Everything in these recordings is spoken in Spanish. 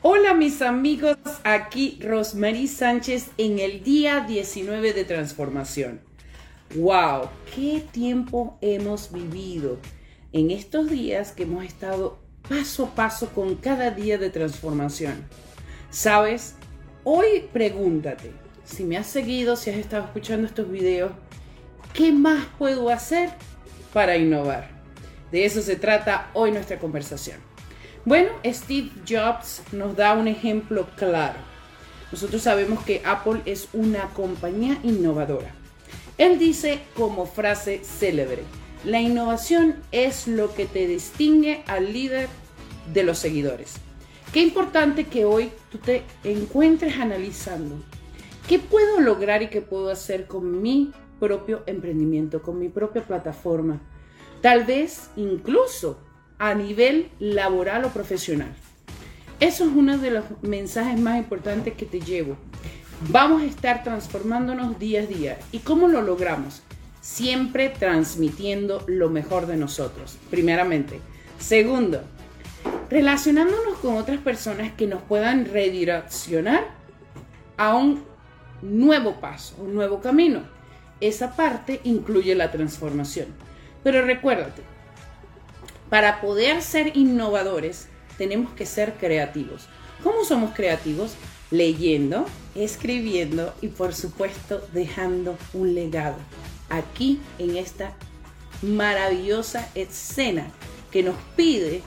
Hola mis amigos, aquí Rosmarie Sánchez en el día 19 de transformación. ¡Wow! ¿Qué tiempo hemos vivido en estos días que hemos estado paso a paso con cada día de transformación? ¿Sabes? Hoy pregúntate, si me has seguido, si has estado escuchando estos videos, ¿qué más puedo hacer para innovar? De eso se trata hoy nuestra conversación. Bueno, Steve Jobs nos da un ejemplo claro. Nosotros sabemos que Apple es una compañía innovadora. Él dice como frase célebre, la innovación es lo que te distingue al líder de los seguidores. Qué importante que hoy tú te encuentres analizando qué puedo lograr y qué puedo hacer con mi propio emprendimiento, con mi propia plataforma. Tal vez incluso a nivel laboral o profesional. Eso es uno de los mensajes más importantes que te llevo. Vamos a estar transformándonos día a día. ¿Y cómo lo logramos? Siempre transmitiendo lo mejor de nosotros, primeramente. Segundo, relacionándonos con otras personas que nos puedan redireccionar a un nuevo paso, un nuevo camino. Esa parte incluye la transformación. Pero recuérdate, para poder ser innovadores, tenemos que ser creativos. ¿Cómo somos creativos? Leyendo, escribiendo y por supuesto dejando un legado aquí en esta maravillosa escena que nos pide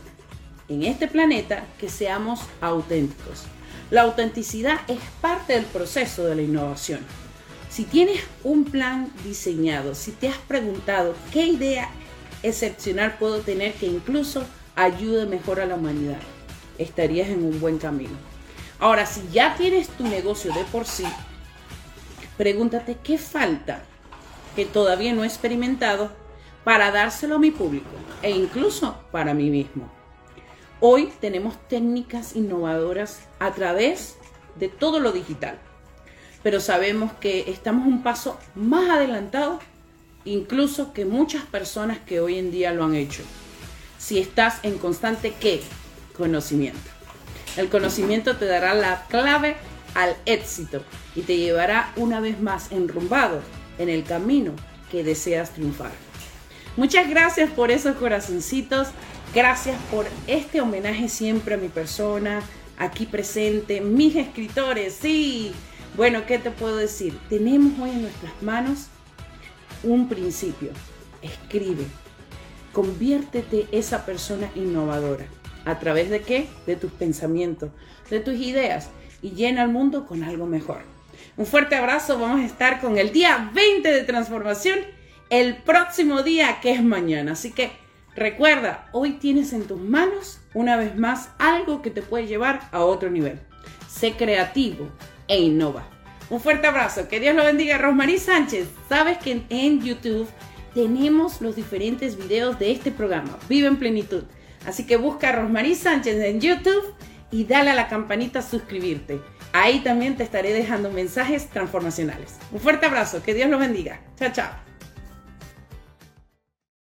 en este planeta que seamos auténticos. La autenticidad es parte del proceso de la innovación. Si tienes un plan diseñado, si te has preguntado qué idea excepcional puedo tener que incluso ayude mejor a la humanidad. Estarías en un buen camino. Ahora, si ya tienes tu negocio de por sí, pregúntate qué falta que todavía no he experimentado para dárselo a mi público e incluso para mí mismo. Hoy tenemos técnicas innovadoras a través de todo lo digital, pero sabemos que estamos un paso más adelantado incluso que muchas personas que hoy en día lo han hecho. Si estás en constante qué? Conocimiento. El conocimiento te dará la clave al éxito y te llevará una vez más enrumbado en el camino que deseas triunfar. Muchas gracias por esos corazoncitos, gracias por este homenaje siempre a mi persona, aquí presente, mis escritores, sí. Bueno, ¿qué te puedo decir? Tenemos hoy en nuestras manos un principio. Escribe. Conviértete esa persona innovadora. ¿A través de qué? De tus pensamientos, de tus ideas y llena el mundo con algo mejor. Un fuerte abrazo. Vamos a estar con el día 20 de transformación el próximo día que es mañana. Así que recuerda, hoy tienes en tus manos una vez más algo que te puede llevar a otro nivel. Sé creativo e innova. Un fuerte abrazo. Que Dios lo bendiga. Rosmarie Sánchez, sabes que en YouTube tenemos los diferentes videos de este programa. Vive en plenitud. Así que busca a Rosmarie Sánchez en YouTube y dale a la campanita suscribirte. Ahí también te estaré dejando mensajes transformacionales. Un fuerte abrazo. Que Dios lo bendiga. Chao, chao.